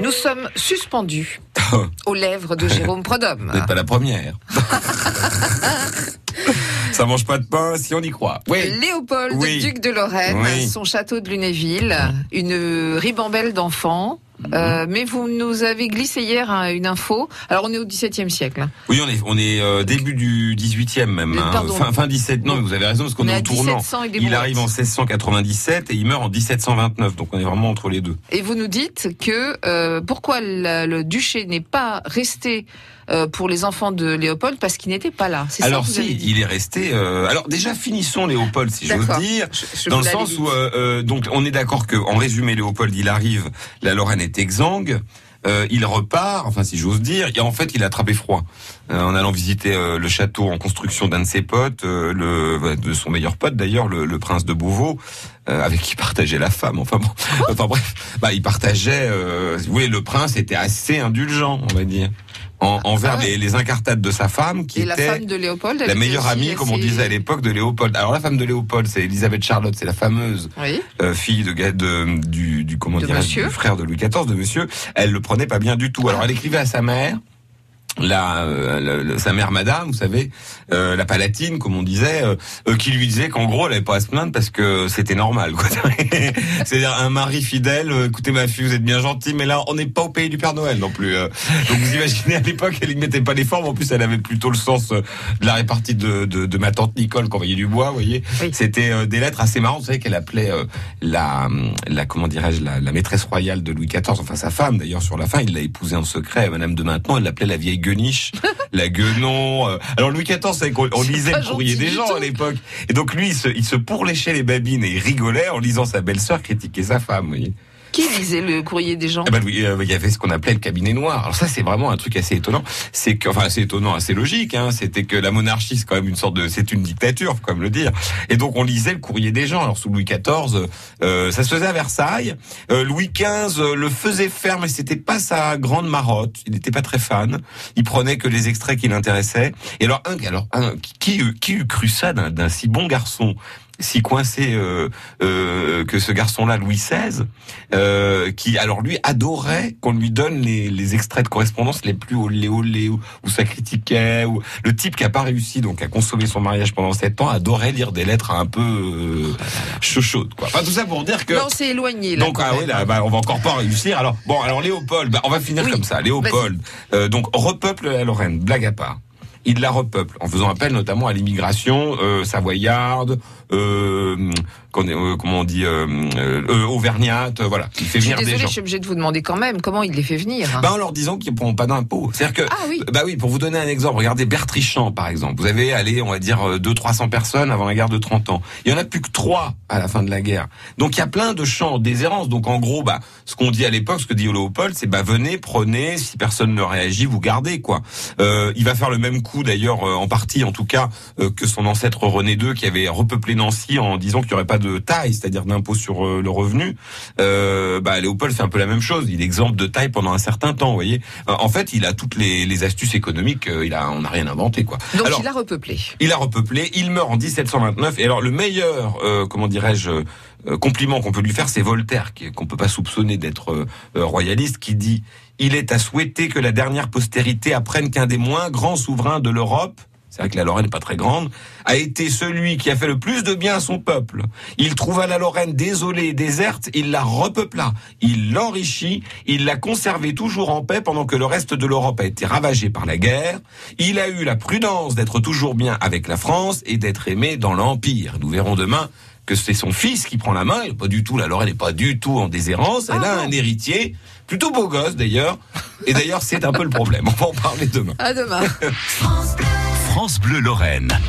Nous sommes suspendus aux lèvres de Jérôme Prodhomme. Vous n'êtes pas la première. Ça mange pas de pain si on y croit. Oui. Léopold, Oui. duc de Lorraine, Oui. son château de Lunéville, une ribambelle d'enfants. Euh, mais vous nous avez glissé hier hein, une info. Alors on est au XVIIe siècle. hein. Oui, on est, on est euh, début du 18e même. Hein. fin, fin 17. Non, mais vous avez raison parce qu'on On est, est au tournant. 1700 et des Il arrive en 1697 et il meurt en 1729. Donc on est vraiment entre les deux. Et vous nous dites que euh, pourquoi le duché n'est pas resté pour les enfants de Léopold? Parce qu'il n'était pas là. C'est ça Alors que vous si, dit. il est resté. euh, alors déjà finissons Léopold, si j'ose dire. Je- je Dans le sens où, euh, donc, on est d'accord que, en résumé, Léopold, il arrive, la Lorraine est exsangue, euh, il repart, enfin, si j'ose dire, et en fait, il a attrapé froid euh, en allant visiter euh, le château en construction d'un de ses potes, le, de son meilleur pote d'ailleurs, le, prince de Beauvau, avec qui partageait la femme. Enfin bref, bah, il partageait. Oui, le prince était assez indulgent, on va dire, en, envers Ah ouais. les, les incartades de sa femme, qui Et la était femme de Léopold, elle la meilleure amie, comme on disait à l'époque, de Léopold. Alors la femme de Léopold, c'est Elisabeth Charlotte, c'est la fameuse Oui. euh, fille de, de du, du comment De du frère de Louis XIV, de Monsieur. Elle le prenait pas bien du tout. Alors elle écrivait à sa mère. La, euh, la- la- sa mère Madame, vous savez, euh, la Palatine, comme on disait, euh, euh, qui lui disait qu'en gros, elle avait pas à se plaindre parce que c'était normal. quoi. C'est-à-dire un mari fidèle. euh, écoutez, ma fille, vous êtes bien gentille, mais là, on n'est pas au pays du Père Noël non plus. euh. Donc vous imaginez à l'époque, elle ne mettait pas les formes. En plus, elle avait plutôt le sens de la répartie de, de, de ma tante Nicole qui envoyait du bois. Vous voyez, Oui. c'était euh, des lettres assez marrantes. Vous savez qu'elle appelait euh, la, la comment dirais-je, la, la maîtresse royale de Louis XIV, enfin sa femme d'ailleurs sur la fin. Il l'a épousée en secret, Madame de Maintenon. Elle l'appelait la vieille gueniche, la guenon. euh. Alors Louis XIV, c'est qu'on on lisait le courrier des gens tout. à l'époque. Et donc lui, il se, il se pourléchait les babines et il rigolait en lisant sa belle-sœur critiquer sa femme. Qui lisait le courrier des gens bah oui, euh, il y avait ce qu'on appelait le cabinet noir. Alors ça, c'est vraiment un truc assez étonnant. C'est que, enfin, assez étonnant, assez logique. Hein, C'était que la monarchie, c'est quand même une sorte de, c'est une dictature, faut quand même le dire. Et donc on lisait le courrier des gens. Alors sous Louis XIV, euh, ça se faisait à Versailles. Euh, Louis XV euh, le faisait faire, mais c'était pas sa grande marotte. Il n'était pas très fan. Il prenait que les extraits qui l'intéressaient. Et alors, un, alors, un, qui, qui eût cru ça d'un si bon garçon? Si coincé euh, euh, que ce garçon-là, Louis XVI, euh, qui alors lui adorait qu'on lui donne les, les extraits de correspondance les plus olé olé où, où ça critiquait ou le type qui a pas réussi donc à consommer son mariage pendant sept ans adorait lire des lettres un peu euh, chaudes quoi. Enfin tout ça pour dire que Non, c'est éloigné là. donc ah oui là bah, on va encore pas réussir alors bon alors Léopold bah, on va finir Oui. comme ça Léopold euh, donc repeuple la Lorraine blague à part il la repeuple en faisant appel notamment à l'immigration euh, savoyarde euh, euh, comment on dit euh, euh, auvergnate voilà il fait Je suis venir des désolée, gens je suis obligée de vous demander quand même comment il les fait venir. hein. bah, en leur disant qu'ils ne paieront pas d'impôts. C'est-à-dire que, Ah oui. bah oui, pour vous donner un exemple, regardez Bertrichamp, par exemple. Vous avez allé, on va dire, 200-300 personnes avant la guerre de 30 ans. Il y en a plus que 3 à la fin de la guerre. Donc, il y a plein de champs déshérence. Donc, en gros, bah, ce qu'on dit à l'époque, ce que dit Léopold, c'est, bah, venez, prenez, si personne ne réagit, vous gardez, quoi. Euh, il va faire le même coup, d'ailleurs, euh, en partie, en tout cas, euh, que son ancêtre René II, qui avait repeuplé Nancy en disant qu'il n'y aurait pas de taille, c'est-à-dire d'impôt sur euh, le revenu. Euh, bah, Léopold fait un peu la même chose. Il est exempt de taille pendant un certain temps, vous voyez. En fait, il a toutes les, les astuces économiques. il a, on n'a rien inventé, quoi. Donc Alors, il a repeuplé. il a repeuplé, il meurt en 1729. Et alors le meilleur, euh, comment dirais-je, euh, compliment qu'on peut lui faire, c'est Voltaire, qu'on peut pas soupçonner d'être euh, euh, royaliste, qui dit il est à souhaiter que la dernière postérité apprenne qu'un des moins grands souverains de l'Europe. C'est vrai que la Lorraine n'est pas très grande, a été celui qui a fait le plus de bien à son peuple. Il trouva la Lorraine désolée et déserte, il la repeupla, il l'enrichit, il l'a conservée toujours en paix pendant que le reste de l'Europe a été ravagé par la guerre. Il a eu la prudence d'être toujours bien avec la France et d'être aimé dans l'Empire. Nous verrons demain que c'est son fils qui prend la main, et pas du tout, la Lorraine n'est pas du tout en déshérence, elle Ah a bon un héritier, plutôt beau gosse d'ailleurs, et d'ailleurs c'est un peu le problème, on va en parler demain. À demain. France Bleu Lorraine.